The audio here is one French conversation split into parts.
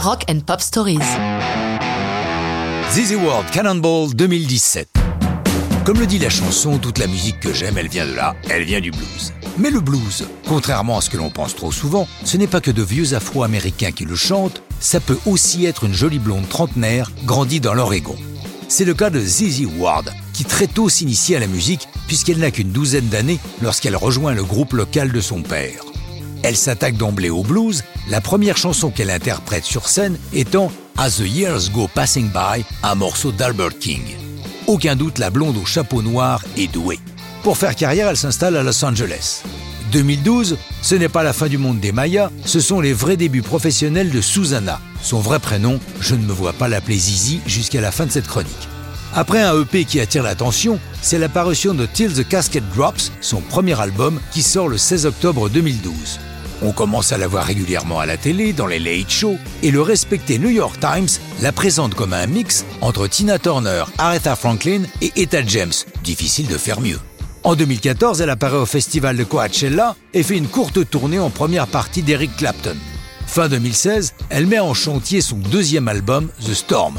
Rock and Pop Stories. ZZ World Cannonball 2017. Comme le dit la chanson, toute la musique que j'aime, elle vient de là, elle vient du blues. Mais le blues, contrairement à ce que l'on pense trop souvent, ce n'est pas que de vieux afro-américains qui le chantent, ça peut aussi être une jolie blonde trentenaire grandie dans l'Oregon. C'est le cas de ZZ Ward, qui très tôt s'initie à la musique puisqu'elle n'a qu'une douzaine d'années lorsqu'elle rejoint le groupe local de son père. Elle s'attaque d'emblée au blues, la première chanson qu'elle interprète sur scène étant As the Years Go Passing By, un morceau d'Albert King. Aucun doute, la blonde au chapeau noir est douée. Pour faire carrière, elle s'installe à Los Angeles. 2012, ce n'est pas la fin du monde des Mayas, ce sont les vrais débuts professionnels de Susanna. Son vrai prénom, je ne me vois pas l'appeler Zizi jusqu'à la fin de cette chronique. Après un EP qui attire l'attention, c'est l'apparition de Till the Casket Drops, son premier album, qui sort le 16 octobre 2012. On commence à la voir régulièrement à la télé, dans les late shows, et le respecté New York Times la présente comme un mix entre Tina Turner, Aretha Franklin et Etta James. Difficile de faire mieux. En 2014, elle apparaît au festival de Coachella et fait une courte tournée en première partie d'Eric Clapton. Fin 2016, elle met en chantier son deuxième album, The Storm.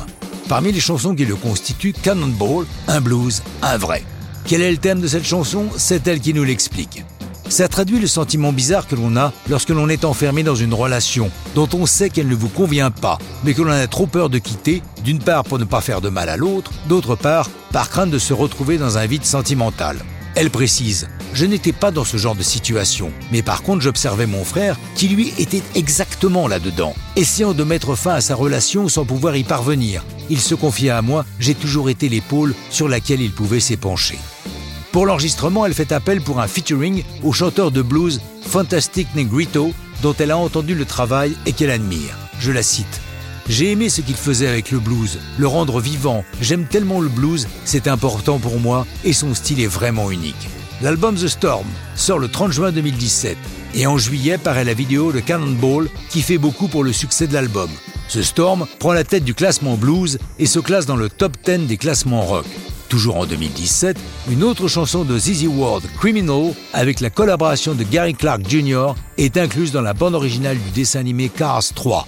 Parmi les chansons qui le constituent, Cannonball, un blues, un vrai. Quel est le thème de cette chanson? C'est elle qui nous l'explique. Ça traduit le sentiment bizarre que l'on a lorsque l'on est enfermé dans une relation dont on sait qu'elle ne vous convient pas, mais que l'on a trop peur de quitter, d'une part pour ne pas faire de mal à l'autre, d'autre part par crainte de se retrouver dans un vide sentimental. Elle précise Je n'étais pas dans ce genre de situation, mais par contre j'observais mon frère qui lui était exactement là-dedans, essayant de mettre fin à sa relation sans pouvoir y parvenir. Il se confiait à moi, j'ai toujours été l'épaule sur laquelle il pouvait s'épancher. Pour l'enregistrement, elle fait appel pour un featuring au chanteur de blues Fantastic Negrito, dont elle a entendu le travail et qu'elle admire. Je la cite. J'ai aimé ce qu'il faisait avec le blues, le rendre vivant. J'aime tellement le blues, c'est important pour moi et son style est vraiment unique. L'album The Storm sort le 30 juin 2017 et en juillet paraît la vidéo de Cannonball qui fait beaucoup pour le succès de l'album. The Storm prend la tête du classement blues et se classe dans le top 10 des classements rock. Toujours en 2017, une autre chanson de ZZ Ward, Criminal, avec la collaboration de Gary Clark Jr., est incluse dans la bande originale du dessin animé Cars 3.